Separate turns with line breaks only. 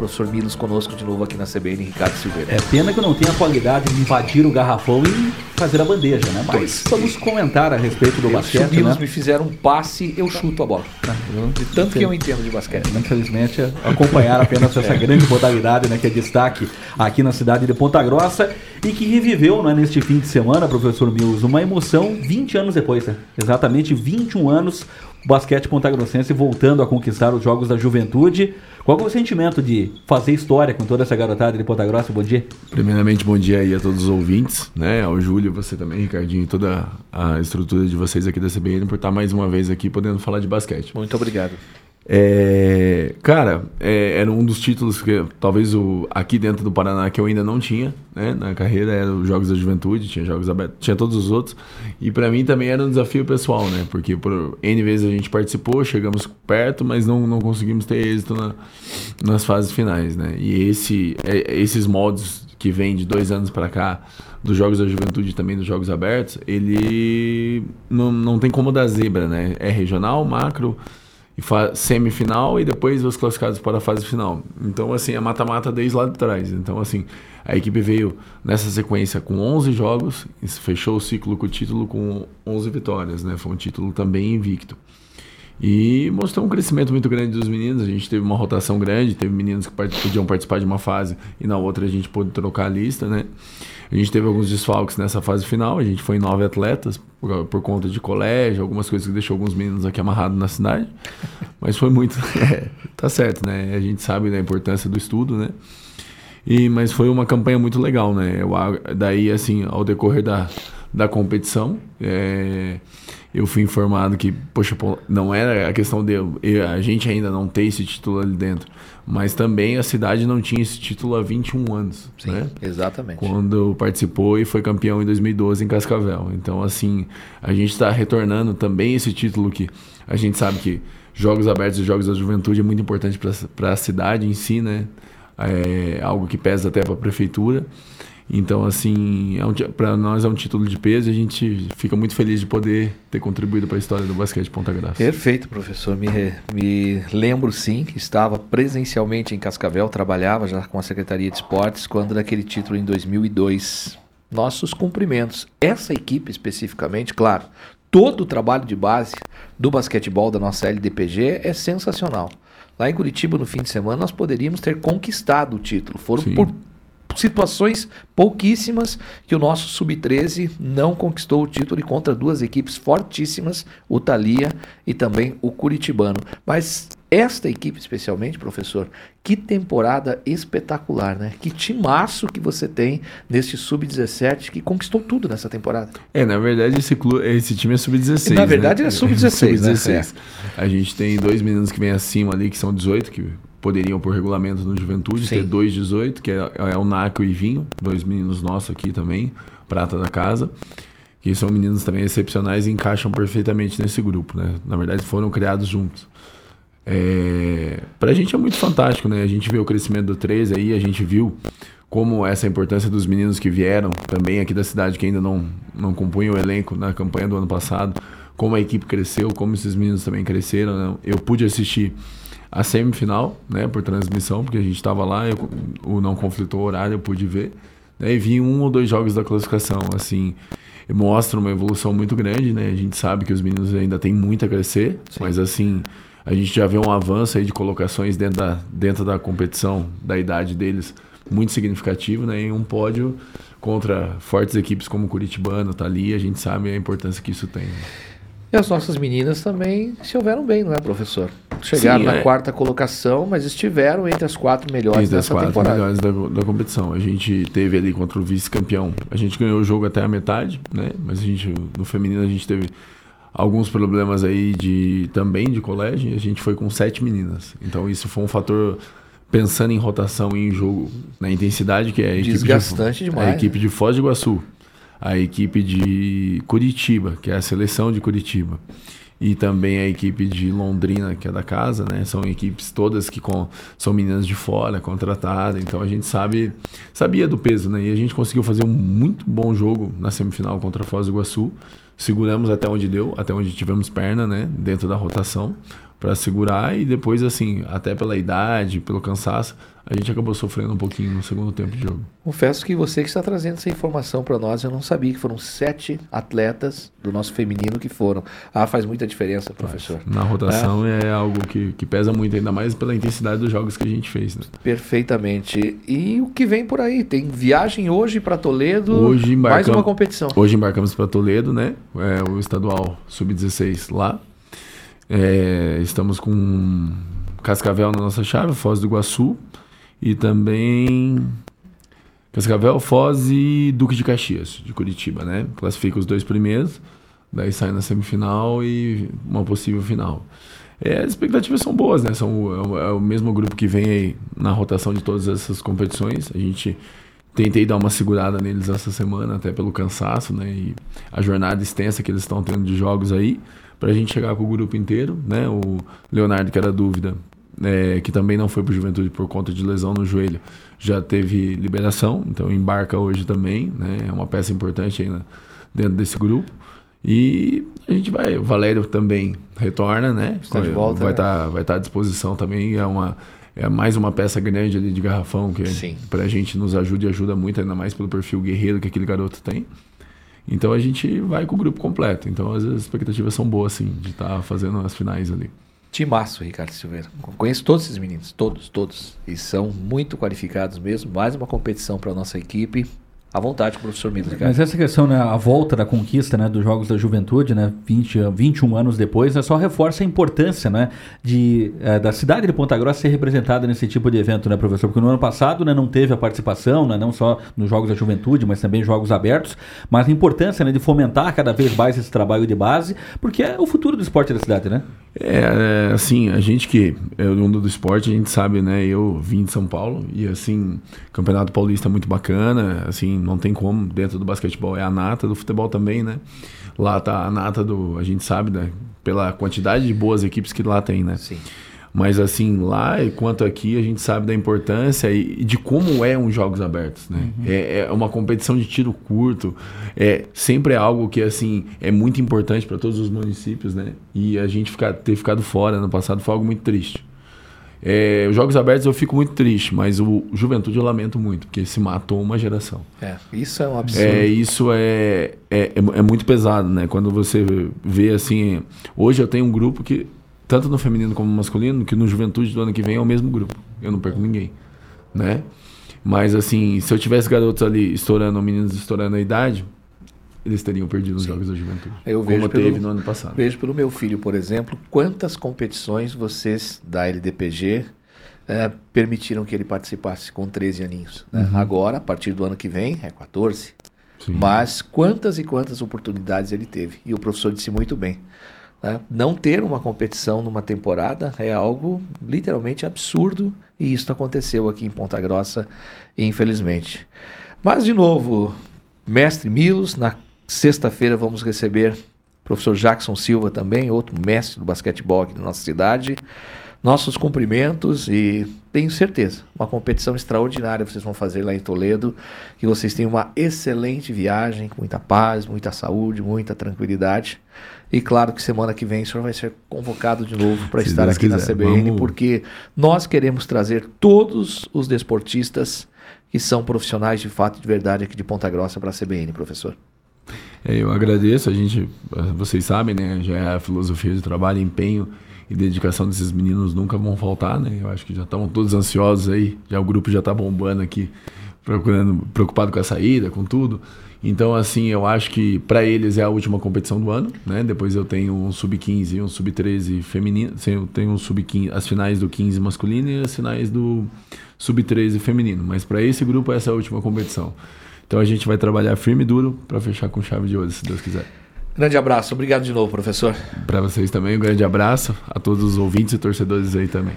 Professor Milos conosco de novo aqui na CBN, Ricardo Silveira.
É pena que não tenha a qualidade de invadir o garrafão e fazer a bandeja, né? Mas vamos comentar a respeito do
eu,
basquete,
Se o Milos
né?
me fizer um passe, eu chuto a bola. De tanto que eu entendo de basquete.
Infelizmente, acompanhar apenas essa grande modalidade né, que é destaque aqui na cidade de Ponta Grossa e que reviveu né, neste fim de semana, professor Mills, uma emoção 20 anos depois, né? exatamente 21 anos, o basquete pontagrossense voltando a conquistar os Jogos da Juventude. Qual é o sentimento de fazer história com toda essa garotada de Ponta Grossa? Bom dia.
Primeiramente, bom dia aí a todos os ouvintes, né? Ao Júlio, você também, Ricardinho, e toda a estrutura de vocês aqui da CBN por estar mais uma vez aqui podendo falar de basquete.
Muito obrigado.
É, cara, é, era um dos títulos que talvez o, aqui dentro do Paraná que eu ainda não tinha, né? Na carreira era os Jogos da Juventude, tinha Jogos Abertos, tinha todos os outros. E para mim também era um desafio pessoal, né? Porque por N vezes a gente participou, chegamos perto, mas não, não conseguimos ter êxito na, nas fases finais, né? E esse, é, esses moldes que vem de dois anos para cá, dos Jogos da Juventude e também dos Jogos Abertos, ele não, não tem como dar zebra, né? É regional, macro semifinal e depois os classificados para a fase final. Então, assim, é mata-mata desde lá de trás. Então, assim, a equipe veio nessa sequência com 11 jogos, fechou o ciclo com o título com 11 vitórias, né? Foi um título também invicto. E mostrou um crescimento muito grande dos meninos. A gente teve uma rotação grande, teve meninos que part podiam participar de uma fase e na outra a gente pôde trocar a lista, né? A gente teve alguns desfalques nessa fase final. A gente foi em nove atletas por, por conta de colégio, algumas coisas que deixou alguns meninos aqui amarrados na cidade. Mas foi muito. É, tá certo, né? A gente sabe da importância do estudo, né? E, mas foi uma campanha muito legal, né? Eu, daí, assim, ao decorrer da, da competição, é, eu fui informado que, poxa, não era a questão de a gente ainda não ter esse título ali dentro, mas também a cidade não tinha esse título há 21 anos.
Sim,
né?
exatamente.
Quando participou e foi campeão em 2012 em Cascavel. Então, assim, a gente está retornando também esse título que a gente sabe que Jogos Abertos e Jogos da Juventude é muito importante para a cidade em si, né? É algo que pesa até para a prefeitura. Então, assim, é um, para nós é um título de peso e a gente fica muito feliz de poder ter contribuído para a história do basquete Ponta Grossa.
Perfeito, professor. Me, me lembro sim que estava presencialmente em Cascavel, trabalhava já com a Secretaria de Esportes quando daquele título em 2002. Nossos cumprimentos. Essa equipe especificamente, claro, todo o trabalho de base do basquetebol da nossa LDPG é sensacional. Lá em Curitiba, no fim de semana, nós poderíamos ter conquistado o título. Foram Sim. por situações pouquíssimas que o nosso sub-13 não conquistou o título e contra duas equipes fortíssimas, o Thalia e também o Curitibano. Mas esta equipe especialmente, professor, que temporada espetacular, né? Que timaço que você tem nesse sub-17 que conquistou tudo nessa temporada.
É, na verdade esse, clube, esse time é sub-16.
Na verdade né? é sub-16,
sub né? A gente tem dois meninos que vêm acima ali que são 18, que poderiam, por regulamento no Juventude, Sim. ter dois 18, que é, é o Naco e Vinho, dois meninos nossos aqui também, prata da casa, que são meninos também excepcionais e encaixam perfeitamente nesse grupo, né? Na verdade, foram criados juntos. É, pra gente é muito fantástico, né? A gente vê o crescimento do 13 aí, a gente viu como essa importância dos meninos que vieram também aqui da cidade, que ainda não, não compunham o elenco na campanha do ano passado, como a equipe cresceu, como esses meninos também cresceram. Né? Eu pude assistir a semifinal, né, por transmissão, porque a gente estava lá, eu, o não conflitou o horário, eu pude ver. Né, e vi um ou dois jogos da classificação, assim, mostra uma evolução muito grande, né? A gente sabe que os meninos ainda têm muito a crescer, Sim. mas assim, a gente já vê um avanço aí de colocações dentro da, dentro da competição, da idade deles, muito significativo, né? Em um pódio contra fortes equipes como o Curitibano, tá ali, a gente sabe a importância que isso tem. Né?
E as nossas meninas também se houveram bem, não é, professor? Chegaram Sim, na é. quarta colocação, mas estiveram entre as quatro melhores entre dessa
as quatro
temporada.
melhores da, da competição. A gente teve ali contra o vice-campeão. A gente ganhou o jogo até a metade, né? Mas a gente, no feminino, a gente teve alguns problemas aí de também de colégio. E a gente foi com sete meninas. Então isso foi um fator pensando em rotação e em jogo, na intensidade que é a equipe
Desgastante
de,
demais.
A equipe de Foz do Iguaçu a equipe de Curitiba, que é a seleção de Curitiba, e também a equipe de Londrina, que é da casa, né? São equipes todas que com, são meninas de fora, contratadas, então a gente sabe, sabia do peso, né? E a gente conseguiu fazer um muito bom jogo na semifinal contra a Foz do Iguaçu. Seguramos até onde deu, até onde tivemos perna, né? Dentro da rotação. Para segurar e depois assim, até pela idade, pelo cansaço, a gente acabou sofrendo um pouquinho no segundo tempo de jogo.
Confesso que você que está trazendo essa informação para nós, eu não sabia que foram sete atletas do nosso feminino que foram. Ah, faz muita diferença, professor.
Na rotação é, é algo que, que pesa muito, ainda mais pela intensidade dos jogos que a gente fez. Né?
Perfeitamente. E o que vem por aí? Tem viagem hoje para Toledo,
hoje
mais uma competição.
Hoje embarcamos para Toledo, né? É, o estadual sub-16 lá. É, estamos com Cascavel na nossa chave, Foz do Iguaçu. E também Cascavel, Foz e Duque de Caxias, de Curitiba, né? Classifica os dois primeiros, daí sai na semifinal e uma possível final. É, as expectativas são boas, né? São, é, o, é o mesmo grupo que vem aí na rotação de todas essas competições. A gente tentei dar uma segurada neles essa semana, até pelo cansaço, né? E a jornada extensa que eles estão tendo de jogos aí, para a gente chegar com o grupo inteiro, né? O Leonardo, que era dúvida, é, que também não foi para o Juventude por conta de lesão no joelho, já teve liberação, então embarca hoje também, né? É uma peça importante aí dentro desse grupo. E a gente vai, o Valério também retorna, né?
Está de volta.
Vai estar né? tá, vai tá à disposição também, é uma é mais uma peça grande ali de garrafão que para a gente nos ajuda e ajuda muito, ainda mais pelo perfil guerreiro que aquele garoto tem. Então a gente vai com o grupo completo. Então as expectativas são boas, sim, de estar tá fazendo as finais ali.
Timaço, Ricardo Silveira. Conheço todos esses meninos, todos, todos. E são muito qualificados mesmo. Mais uma competição para a nossa equipe. À vontade, professor Miller.
Mas essa questão, né, a volta da conquista né, dos Jogos da Juventude, né, 20, 21 anos depois, né, só reforça a importância né, de, é, da cidade de Ponta Grossa ser representada nesse tipo de evento, né, professor? Porque no ano passado né, não teve a participação, né, não só nos Jogos da Juventude, mas também Jogos Abertos, mas a importância né, de fomentar cada vez mais esse trabalho de base, porque é o futuro do esporte da cidade, né?
É, é assim, a gente que é do mundo do esporte, a gente sabe, né, eu vim de São Paulo e, assim, Campeonato Paulista é muito bacana, assim, não tem como, dentro do basquetebol é a nata, do futebol também, né? Lá tá a nata do, a gente sabe, né? Pela quantidade de boas equipes que lá tem, né?
Sim.
Mas assim, lá e quanto aqui, a gente sabe da importância e de como é um Jogos Abertos, né? Uhum. É, é, uma competição de tiro curto, é sempre é algo que assim é muito importante para todos os municípios, né? E a gente ficar, ter ficado fora no passado foi algo muito triste. É, os Jogos Abertos eu fico muito triste, mas o Juventude eu lamento muito, porque se matou uma geração.
É, isso é um absurdo.
É, isso é, é, é, é muito pesado, né? Quando você vê assim. Hoje eu tenho um grupo que, tanto no feminino como no masculino, que no Juventude do ano que vem é o mesmo grupo. Eu não perco ninguém, né? Mas assim, se eu tivesse garotos ali estourando, meninos estourando a idade, eles teriam perdido os Jogos da Juventude.
Eu como pelo, teve no ano passado. Vejo pelo meu filho, por exemplo, quantas competições vocês da LDPG é, permitiram que ele participasse com 13 aninhos. Né? Uhum. Agora, a partir do ano que vem, é 14. Sim. Mas quantas e quantas oportunidades ele teve. E o professor disse muito bem. Né? Não ter uma competição numa temporada é algo literalmente absurdo. E isso aconteceu aqui em Ponta Grossa, infelizmente. Mas, de novo, mestre Milos, na Sexta-feira vamos receber o professor Jackson Silva também, outro mestre do basquetebol aqui na nossa cidade. Nossos cumprimentos e tenho certeza, uma competição extraordinária vocês vão fazer lá em Toledo, que vocês tenham uma excelente viagem, com muita paz, muita saúde, muita tranquilidade. E claro que semana que vem o senhor vai ser convocado de novo para estar Deus aqui quiser, na CBN, vamos... porque nós queremos trazer todos os desportistas que são profissionais de fato de verdade aqui de Ponta Grossa para a CBN, professor.
É, eu agradeço, a gente, vocês sabem, né? Já é a filosofia de trabalho, empenho e dedicação desses meninos nunca vão faltar, né? Eu acho que já estão todos ansiosos aí, já o grupo já está bombando aqui, procurando, preocupado com a saída, com tudo. Então, assim, eu acho que para eles é a última competição do ano, né? Depois eu tenho um sub-15 e um sub-13 feminino, eu tenho um sub-15, as finais do 15 masculino e as finais do sub-13 feminino. Mas para esse grupo essa é a última competição. Então a gente vai trabalhar firme e duro para fechar com chave de ouro, se Deus quiser.
Grande abraço, obrigado de novo, professor.
Para vocês também, um grande abraço a todos os ouvintes e torcedores aí também.